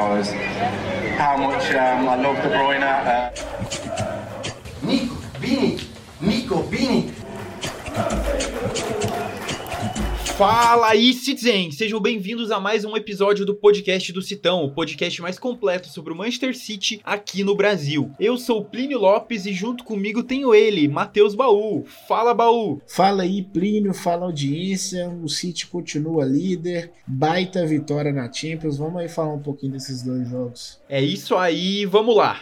how much um, I love De Bruyne. Uh... Nico, Vini, Nico, Vini. Fala aí, Citizen! Sejam bem-vindos a mais um episódio do podcast do Citão, o podcast mais completo sobre o Manchester City aqui no Brasil. Eu sou Plínio Lopes e junto comigo tenho ele, Matheus Baú. Fala, Baú! Fala aí, Plínio, fala audiência. O City continua líder, baita vitória na Champions. Vamos aí falar um pouquinho desses dois jogos. É isso aí, vamos lá!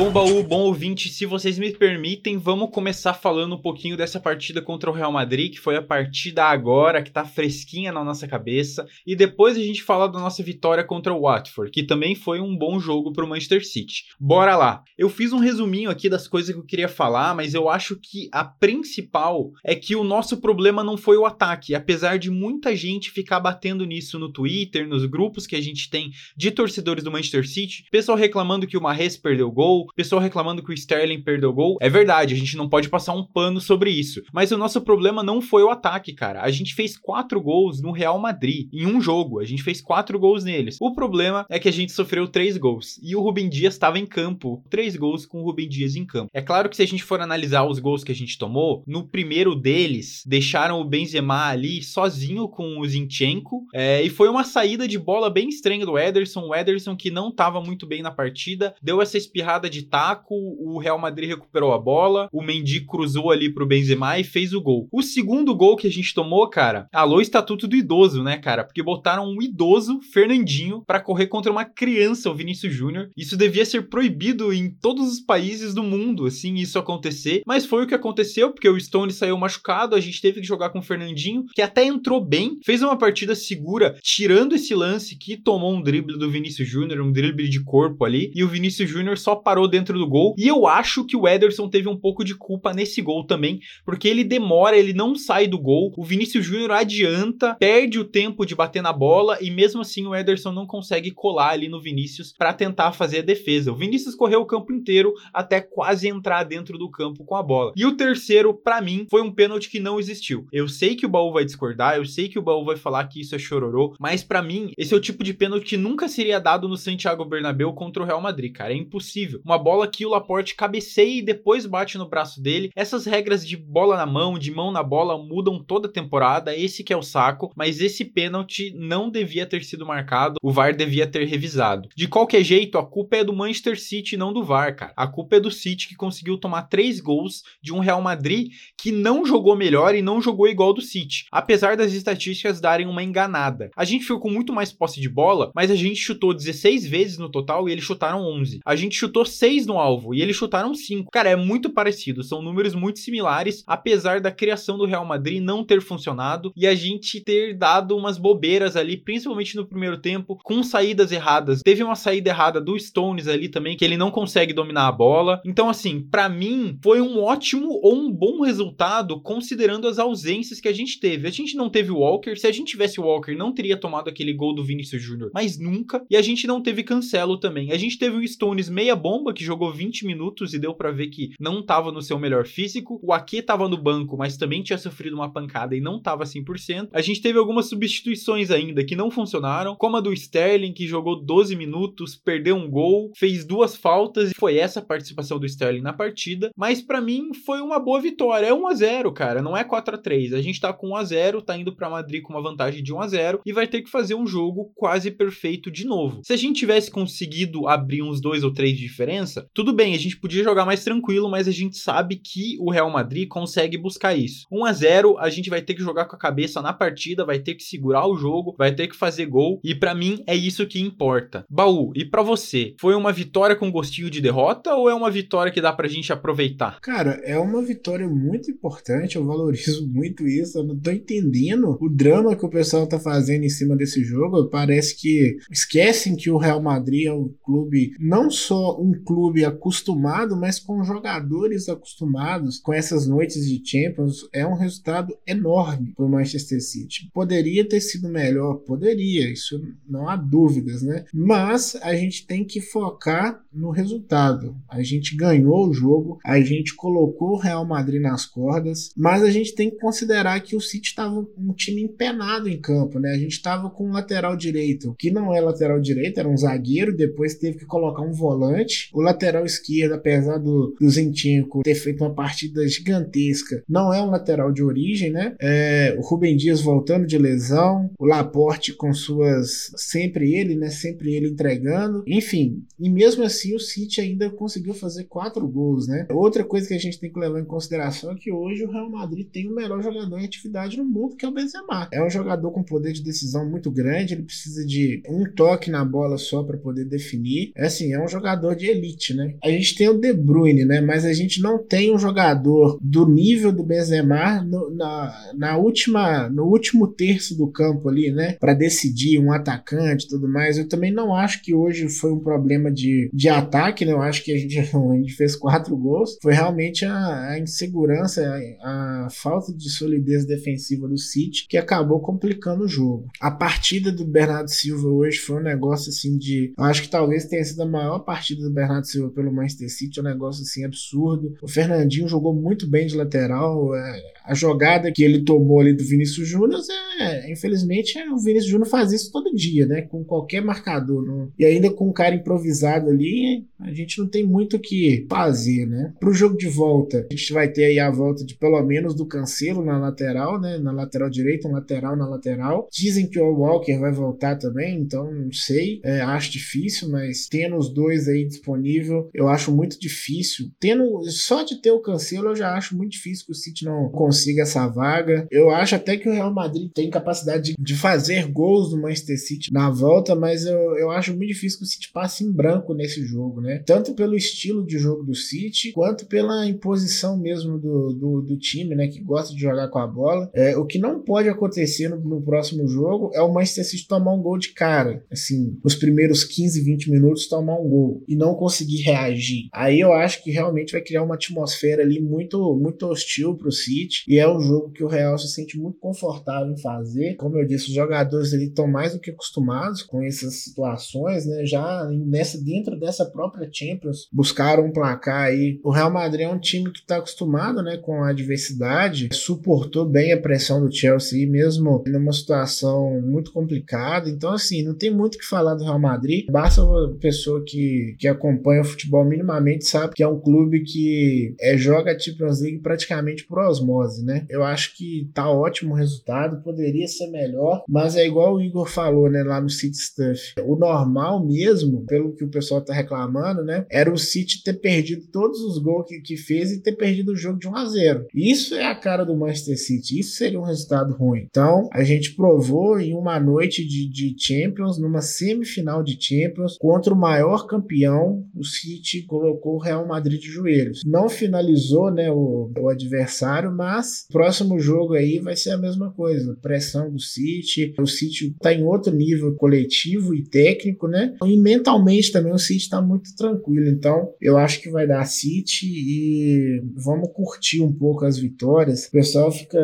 Bom baú, bom ouvinte, se vocês me permitem, vamos começar falando um pouquinho dessa partida contra o Real Madrid, que foi a partida agora, que tá fresquinha na nossa cabeça, e depois a gente fala da nossa vitória contra o Watford, que também foi um bom jogo pro Manchester City. Bora lá! Eu fiz um resuminho aqui das coisas que eu queria falar, mas eu acho que a principal é que o nosso problema não foi o ataque, apesar de muita gente ficar batendo nisso no Twitter, nos grupos que a gente tem de torcedores do Manchester City, pessoal reclamando que o Mahrez perdeu gol, pessoal reclamando que o Sterling perdeu gol. É verdade, a gente não pode passar um pano sobre isso. Mas o nosso problema não foi o ataque, cara. A gente fez quatro gols no Real Madrid em um jogo. A gente fez quatro gols neles. O problema é que a gente sofreu três gols e o Rubem Dias estava em campo. Três gols com o Rubem Dias em campo. É claro que se a gente for analisar os gols que a gente tomou, no primeiro deles deixaram o Benzema ali sozinho com o Zinchenko é, e foi uma saída de bola bem estranha do Ederson. O Ederson que não estava muito bem na partida, deu essa espirrada de taco, o Real Madrid recuperou a bola, o Mendy cruzou ali pro Benzema e fez o gol. O segundo gol que a gente tomou, cara, alô estatuto do idoso, né, cara? Porque botaram um idoso, Fernandinho, para correr contra uma criança, o Vinícius Júnior. Isso devia ser proibido em todos os países do mundo, assim, isso acontecer. Mas foi o que aconteceu, porque o Stone saiu machucado, a gente teve que jogar com o Fernandinho, que até entrou bem, fez uma partida segura, tirando esse lance que tomou um drible do Vinícius Júnior, um drible de corpo ali, e o Vinícius Júnior só parou parou dentro do gol. E eu acho que o Ederson teve um pouco de culpa nesse gol também, porque ele demora, ele não sai do gol. O Vinícius Júnior adianta, perde o tempo de bater na bola e mesmo assim o Ederson não consegue colar ali no Vinícius para tentar fazer a defesa. O Vinícius correu o campo inteiro até quase entrar dentro do campo com a bola. E o terceiro, para mim, foi um pênalti que não existiu. Eu sei que o Baú vai discordar, eu sei que o Baú vai falar que isso é chororô, mas para mim, esse é o tipo de pênalti que nunca seria dado no Santiago Bernabéu contra o Real Madrid, cara. É impossível uma bola que o Laporte cabeceia e depois bate no braço dele. Essas regras de bola na mão, de mão na bola, mudam toda temporada. Esse que é o saco, mas esse pênalti não devia ter sido marcado. O VAR devia ter revisado. De qualquer jeito, a culpa é do Manchester City, não do VAR, cara. A culpa é do City que conseguiu tomar três gols de um Real Madrid que não jogou melhor e não jogou igual do City, apesar das estatísticas darem uma enganada. A gente ficou com muito mais posse de bola, mas a gente chutou 16 vezes no total e eles chutaram 11. A gente chutou 6 no alvo e eles chutaram 5. Cara, é muito parecido, são números muito similares, apesar da criação do Real Madrid não ter funcionado e a gente ter dado umas bobeiras ali, principalmente no primeiro tempo, com saídas erradas. Teve uma saída errada do Stones ali também, que ele não consegue dominar a bola. Então, assim, para mim, foi um ótimo ou um bom resultado considerando as ausências que a gente teve. A gente não teve o Walker, se a gente tivesse o Walker, não teria tomado aquele gol do Vinícius Júnior, mas nunca. E a gente não teve Cancelo também. A gente teve o Stones meia bomba que jogou 20 minutos e deu para ver que não tava no seu melhor físico. O Ake tava no banco, mas também tinha sofrido uma pancada e não tava 100%. A gente teve algumas substituições ainda que não funcionaram, como a do Sterling, que jogou 12 minutos, perdeu um gol, fez duas faltas e foi essa a participação do Sterling na partida. Mas para mim foi uma boa vitória. É 1 a 0 cara, não é 4 a 3 A gente tá com 1 a 0 tá indo para Madrid com uma vantagem de 1 a 0 e vai ter que fazer um jogo quase perfeito de novo. Se a gente tivesse conseguido abrir uns dois ou três de diferença, tudo bem, a gente podia jogar mais tranquilo, mas a gente sabe que o Real Madrid consegue buscar isso. 1 a 0, a gente vai ter que jogar com a cabeça na partida, vai ter que segurar o jogo, vai ter que fazer gol, e para mim é isso que importa. Baú, e para você, foi uma vitória com gostinho de derrota ou é uma vitória que dá pra gente aproveitar? Cara, é uma vitória muito importante, eu valorizo muito isso, eu não tô entendendo o drama que o pessoal tá fazendo em cima desse jogo, parece que esquecem que o Real Madrid é um clube, não só um clube acostumado, mas com jogadores acostumados com essas noites de Champions, é um resultado enorme para o Manchester City. Poderia ter sido melhor, poderia, isso não há dúvidas, né? Mas a gente tem que focar no resultado. A gente ganhou o jogo, a gente colocou o Real Madrid nas cordas, mas a gente tem que considerar que o City estava um time empenado em campo, né? A gente estava com um lateral direito, que não é lateral direito, era um zagueiro, depois teve que colocar um volante. O lateral esquerdo, apesar do, do Zinchenko ter feito uma partida gigantesca, não é um lateral de origem, né? É, o Rubem Dias voltando de lesão, o Laporte com suas. sempre ele, né? Sempre ele entregando. Enfim, e mesmo assim o City ainda conseguiu fazer quatro gols, né? Outra coisa que a gente tem que levar em consideração é que hoje o Real Madrid tem o melhor jogador em atividade no mundo, que é o Benzema. É um jogador com poder de decisão muito grande, ele precisa de um toque na bola só para poder definir. É assim, é um jogador de elite, né? A gente tem o De Bruyne, né? Mas a gente não tem um jogador do nível do Benzema no, na, na última, no último terço do campo ali, né? Para decidir um atacante e tudo mais. Eu também não acho que hoje foi um problema de, de ataque, né? Eu acho que a gente, a gente fez quatro gols. Foi realmente a, a insegurança, a, a falta de solidez defensiva do City que acabou complicando o jogo. A partida do Bernardo Silva hoje foi um negócio assim de. Acho que talvez tenha sido a maior partida do Bernardo Silva pelo Manchester City, um negócio assim absurdo. O Fernandinho jogou muito bem de lateral. É, a jogada que ele tomou ali do Vinícius Júnior, é, infelizmente, é, o Vinícius Júnior faz isso todo dia, né? Com qualquer marcador. Não? E ainda com um cara improvisado ali, a gente não tem muito o que fazer, né? Pro jogo de volta, a gente vai ter aí a volta de pelo menos do Cancelo na lateral, né? Na lateral direita, um lateral na lateral. Dizem que o Walker vai voltar também, então não sei. É, acho difícil, mas tendo os dois aí disponível, eu acho muito difícil. Tendo só de ter o Cancelo, eu já acho muito difícil que o City não consiga essa vaga. Eu acho até que o Real Madrid tem capacidade de, de fazer gols no Manchester City na volta, mas eu, eu acho muito difícil que o City passe em branco nesse jogo, né? Tanto pelo estilo de jogo do City, quanto pela imposição mesmo do, do, do time, né? Que gosta de jogar com a bola. É, o que não pode acontecer no, no próximo jogo é o Manchester City tomar um gol de cara. Assim, nos primeiros 15, 20 minutos tomar um gol e não conseguir reagir. Aí eu acho que realmente vai criar uma atmosfera ali muito, muito hostil pro City. E é um jogo que o Real se sente muito confortável em fazer. Como eu disse, os jogadores ali estão mais do que acostumados com essas situações, né? Já nessa, dentro dessa própria Champions, buscaram um placar aí. O Real Madrid é um time que está acostumado, né, com a adversidade, suportou bem a pressão do Chelsea, mesmo numa situação muito complicada. Então, assim, não tem muito o que falar do Real Madrid. Basta uma pessoa que, que acompanha o futebol minimamente sabe que é um clube que é, joga a Champions League praticamente por osmose, né? Eu acho que tá ótimo o resultado, poderia ser melhor, mas é igual o Igor falou, né, lá no City Stuff. O normal mesmo, pelo que o pessoal tá reclamando, né, era o City ter perdido todos os gols que, que fez e ter perdido o jogo de 1 a 0. Isso é a cara do Manchester City, isso seria um resultado ruim. Então, a gente provou em uma noite de, de Champions, numa semifinal de Champions, contra o maior campeão, o City colocou o Real Madrid de joelhos. Não finalizou, né, o, o adversário, mas próximo jogo aí vai ser a mesma coisa. Pressão do City, o City tá em outro nível coletivo e técnico, né? E mentalmente também o City tá muito tranquilo. Então, eu acho que vai dar City e vamos curtir um pouco as vitórias. O pessoal fica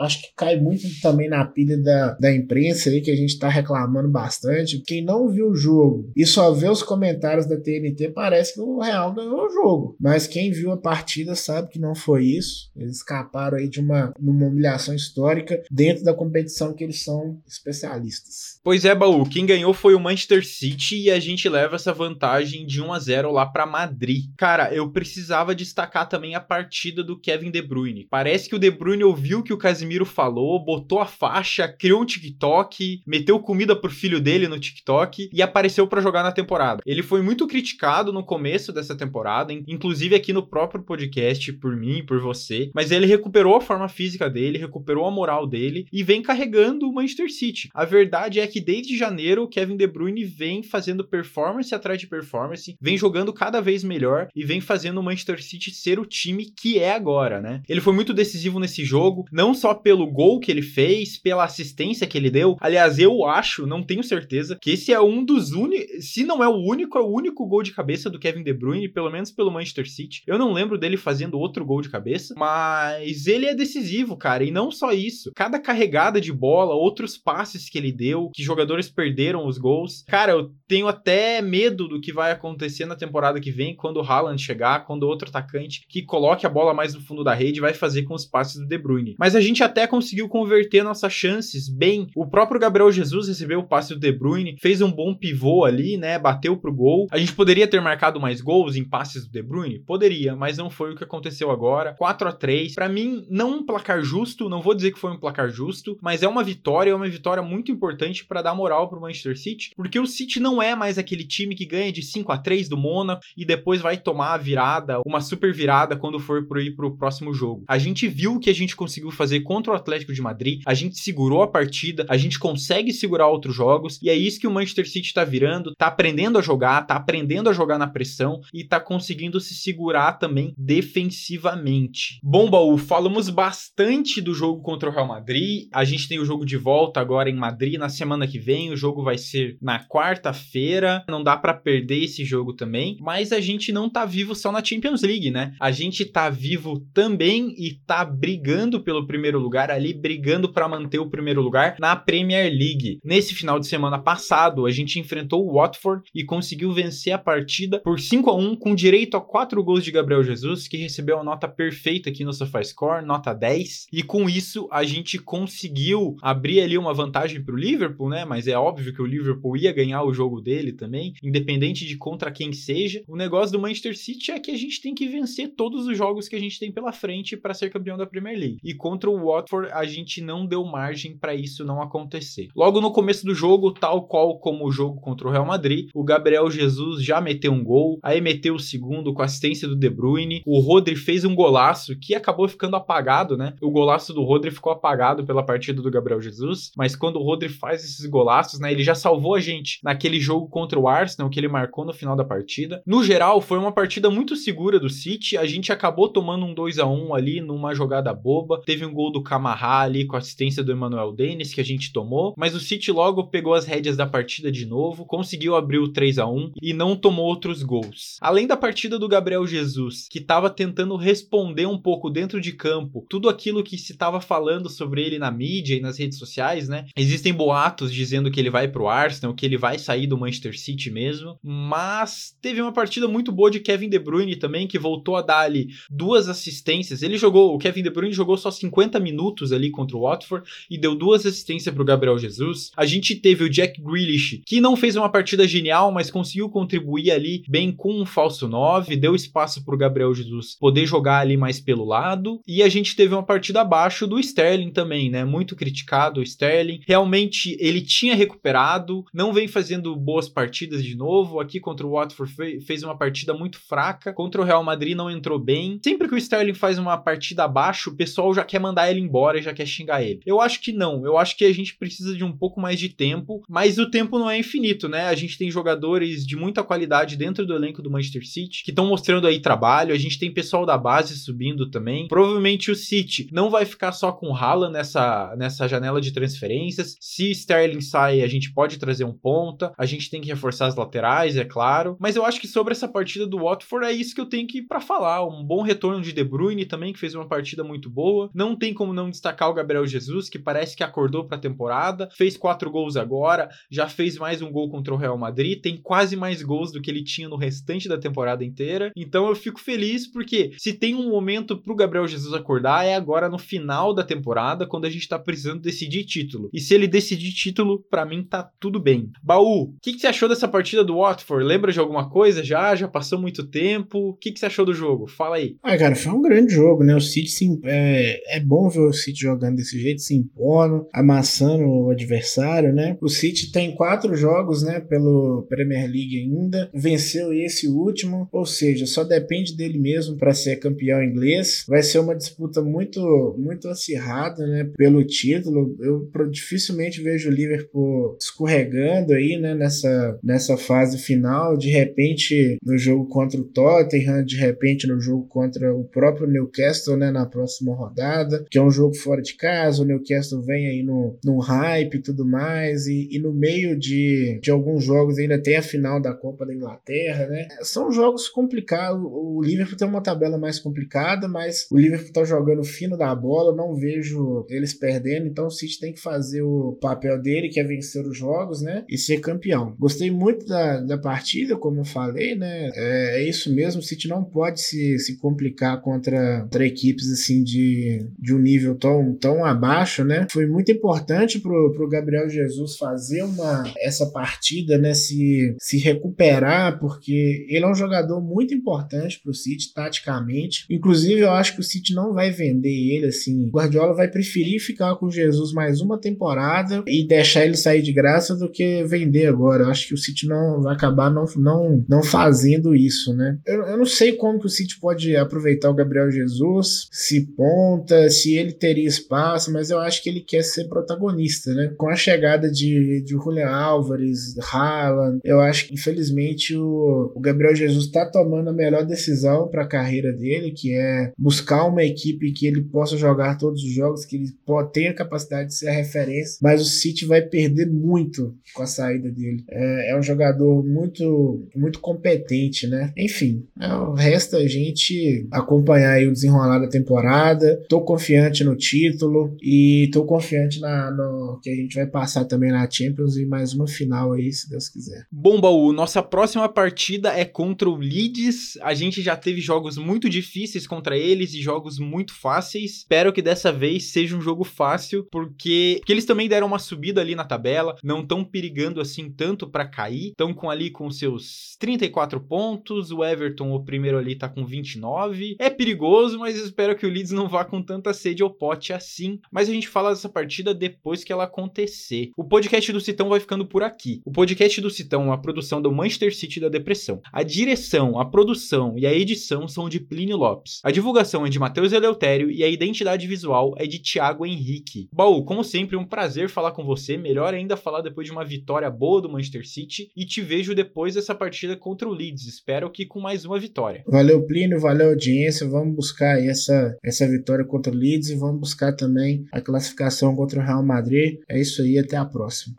acho que cai muito também na pilha da, da imprensa aí, que a gente tá reclamando bastante. Quem não viu o jogo e só vê os comentários da TNT, parece que o Real ganhou o jogo. Mas quem viu a partida sabe que não foi isso. Eles escaparam aí de uma, uma humilhação histórica dentro da competição que eles são especialistas. Pois é, Baú, quem ganhou foi o Manchester City e a gente leva essa vantagem de 1 a 0 lá para Madrid. Cara, eu precisava destacar também a partida do Kevin De Bruyne. Parece que o De Bruyne ouviu que o Casimiro falou, botou a faixa, criou um TikTok, meteu comida pro filho dele no TikTok e apareceu para jogar na temporada. Ele foi muito criticado no começo dessa temporada, inclusive aqui no próprio podcast por mim, por você, mas ele recuperou a forma física dele, recuperou a moral dele e vem carregando o Manchester City. A verdade é que desde janeiro o Kevin De Bruyne vem fazendo performance atrás de performance, vem jogando cada vez melhor e vem fazendo o Manchester City ser o time que é agora, né? Ele foi muito decisivo nesse jogo, não só pelo gol que ele fez, pela assistência que ele deu. Aliás, eu acho, não tenho certeza, que esse é um dos únicos, se não é o único, é o único gol de cabeça do Kevin De Bruyne, pelo menos pelo Manchester City. Eu não lembro dele fazendo outro gol de cabeça, mas ele é decisivo, cara. E não só isso. Cada carregada de bola, outros passes que ele deu, que jogadores perderam os gols. Cara, eu tenho até medo do que vai acontecer na temporada que vem, quando o Haaland chegar, quando outro atacante que coloque a bola mais no fundo da rede vai fazer com os passes do De Bruyne. Mas a gente até conseguiu converter nossas chances bem. O próprio Gabriel Jesus recebeu o passe do De Bruyne, fez um bom pivô ali, né? Bateu pro gol. A gente poderia ter marcado mais gols em passes do De Bruyne? Poderia, mas não foi o que aconteceu agora. 4 a 3 Para mim, não um placar justo, não vou dizer que foi um placar justo, mas é uma vitória, é uma vitória muito importante para dar moral pro Manchester City, porque o City não é mais aquele time que ganha de 5 a 3 do Mônaco e depois vai tomar a virada, uma super virada quando for pro ir pro próximo jogo. A gente viu o que a gente conseguiu fazer contra o Atlético de Madrid, a gente segurou a partida, a gente consegue segurar outros jogos e é isso que o Manchester City tá virando, tá aprendendo a jogar, tá aprendendo a jogar na pressão e tá conseguindo se segurar também defensivamente. Bom, Baú, falamos bastante do jogo contra o Real Madrid. A gente tem o jogo de volta agora em Madrid na semana que vem. O jogo vai ser na quarta-feira. Não dá para perder esse jogo também, mas a gente não tá vivo só na Champions League, né? A gente tá vivo também e tá brigando pelo primeiro lugar ali, brigando para manter o primeiro lugar na Premier League. Nesse final de semana passado, a gente enfrentou o Watford e conseguiu vencer a partida por 5 a 1 com direito a 4 gols de Gabriel Jesus, que recebeu a nota perfeita aqui no SofaScore, nota 10. E com isso a gente conseguiu abrir ali uma vantagem para o Liverpool, né? Mas é óbvio que o Liverpool ia ganhar o jogo dele também, independente de contra quem seja. O negócio do Manchester City é que a gente tem que vencer todos os jogos que a gente tem pela frente para ser campeão da Premier League. E contra o Watford a gente não deu margem para isso não acontecer. Logo no começo do jogo, tal qual como o jogo contra o Real Madrid, o Gabriel Jesus já meteu um gol, aí meteu o segundo com assistência do De Bruyne. O Rodri fez um golaço que acabou ficando apagado, né? O golaço do Rodri ficou apagado pela partida do Gabriel Jesus, mas quando o Rodri faz esses golaços, né, ele já salvou a gente naquele jogo contra o Arsenal que ele marcou no final da partida. No geral, foi uma partida muito segura do City. A gente acabou tomando um 2 a 1 ali numa jogada boba. Teve um gol do Camarra ali com assistência do Emmanuel Dennis que a gente tomou, mas o City logo pegou as rédeas da partida de novo, conseguiu abrir o 3 a 1 e não tomou outros gols. Além da partida do Gabriel Jesus, que estava tentando responder um pouco dentro de campo tudo aquilo que se estava falando sobre ele na mídia e nas redes sociais, né? Existem boatos dizendo que ele vai pro Arsenal, que ele vai sair do Manchester City mesmo, mas teve uma partida muito boa de Kevin De Bruyne também, que voltou a dar ali duas assistências. Ele jogou, o Kevin De Bruyne jogou só 50 minutos ali contra o Watford e deu duas assistências pro Gabriel Jesus. A gente teve o Jack Grealish, que não fez uma partida genial, mas conseguiu contribuir ali bem com um falso 9, deu espaço pro Gabriel Jesus poder jogar ali mais pelo lado. E a gente teve uma partida abaixo do Sterling também, né? Muito criticado o Sterling. Realmente ele tinha recuperado, não vem fazendo boas partidas de novo. Aqui contra o Watford fez uma partida muito fraca. Contra o Real Madrid não entrou bem. Sempre que o Sterling faz uma partida abaixo, o pessoal já quer mandar ele embora e já quer xingar ele. Eu acho que não. Eu acho que a gente precisa de um pouco mais de tempo, mas o tempo não é infinito, né? A gente tem jogadores de muita qualidade dentro do elenco do Manchester City que estão mostrando aí trabalho. A gente tem pessoal da base subindo também. Provavelmente o City não vai ficar só com o Haaland nessa, nessa janela de transferências. Se Sterling sai, a gente pode trazer um ponta. A gente tem que reforçar as laterais, é claro. Mas eu acho que sobre essa partida do Watford é isso que eu tenho que para falar. Um bom retorno de De Bruyne também, que fez uma partida muito boa. Não tem como não destacar o Gabriel Jesus, que parece que acordou para a temporada. Fez quatro gols agora, já fez mais um gol contra o Real Madrid. Tem quase mais gols do que ele tinha no restante da temporada inteira. Então eu fico feliz porque se tem um momento pro Gabriel Jesus acordar é agora no final da temporada, quando a gente tá precisando decidir título. E se ele decidir título, para mim tá tudo bem. Baú, o que, que, você achou dessa partida do Watford? Lembra de alguma coisa já? Já passou muito tempo? O que, que você achou do jogo? Fala aí. Ah, cara, foi um grande jogo, né? O City se, é, é bom ver o City jogando desse jeito, se impondo, amassando o adversário, né? O City tem quatro jogos, né, pelo Premier League ainda, venceu esse último, ou seja, só depende dele mesmo para ser campeão inglês. Vai ser uma disputa muito, muito acirrada, né, pelo título. Eu dificilmente vejo o Liverpool escorregando aí, né, nessa, nessa fase final. De repente, no jogo contra o Tottenham, de repente no jogo contra o próprio Newcastle, né, na próxima rodada, que é um jogo fora de casa. O Newcastle vem aí no, no hype e tudo mais, e, e no meio de, de alguns jogos ainda tem a final da Copa da Inglaterra né? São jogos complicados. O Liverpool tem uma tabela mais complicada, mas o Liverpool tá jogando fino da bola, não vejo eles perdendo, então o City tem que fazer o papel dele, que é vencer os jogos, né? E ser campeão. Gostei muito da, da partida, como eu falei, né? É, é isso mesmo, o City não pode se, se complicar contra, contra equipes assim de, de um tão, tão abaixo, né? Foi muito importante pro, pro Gabriel Jesus fazer uma essa partida, né? Se, se recuperar, porque ele é um jogador muito importante pro City, taticamente. Inclusive, eu acho que o City não vai vender ele assim. O Guardiola vai preferir ficar com Jesus mais uma temporada e deixar ele sair de graça do que vender agora. Eu acho que o City não vai acabar não, não, não fazendo isso, né? Eu, eu não sei como que o City pode aproveitar o Gabriel Jesus, se ponta, se ele teria espaço, mas eu acho que ele quer ser protagonista, né? Com a chegada de, de Julian Álvares, Haaland, eu acho que infelizmente o, o Gabriel Jesus está tomando a melhor decisão para a carreira dele, que é buscar uma equipe que ele possa jogar todos os jogos, que ele tenha a capacidade de ser a referência, mas o City vai perder muito com a saída dele. É, é um jogador muito, muito competente, né? Enfim, é, resta a gente acompanhar o desenrolar da temporada. Tô confiante no título e tô confiante na, no que a gente vai passar também na Champions e mais uma final aí, se Deus quiser. Bom, Baú, nossa próxima partida é contra o Leeds. A gente já teve jogos muito difíceis contra eles e jogos muito fáceis. Espero que dessa vez seja um jogo fácil, porque, porque eles também deram uma subida ali na tabela, não estão perigando assim tanto para cair. Estão com ali com seus 34 pontos, o Everton, o primeiro ali, tá com 29. É perigoso, mas espero que o Leeds não vá com tanta sede ao pote assim. Mas a gente fala dessa partida depois que ela acontecer. O podcast do Citão vai ficando por aqui. O podcast do Citão é uma produção do Manchester City da Depressão. A direção, a produção e a edição são de Plínio Lopes. A divulgação é de Matheus Eleutério e a identidade visual é de Thiago Henrique. Baú, como sempre, um prazer falar com você. Melhor ainda falar depois de uma vitória boa do Manchester City. E te vejo depois dessa partida contra o Leeds. Espero que com mais uma vitória. Valeu, Plínio, valeu, audiência. Vamos buscar essa, essa vitória contra o Leeds e vamos buscar também a classificação contra o Real Madrid. É isso aí, até a próxima.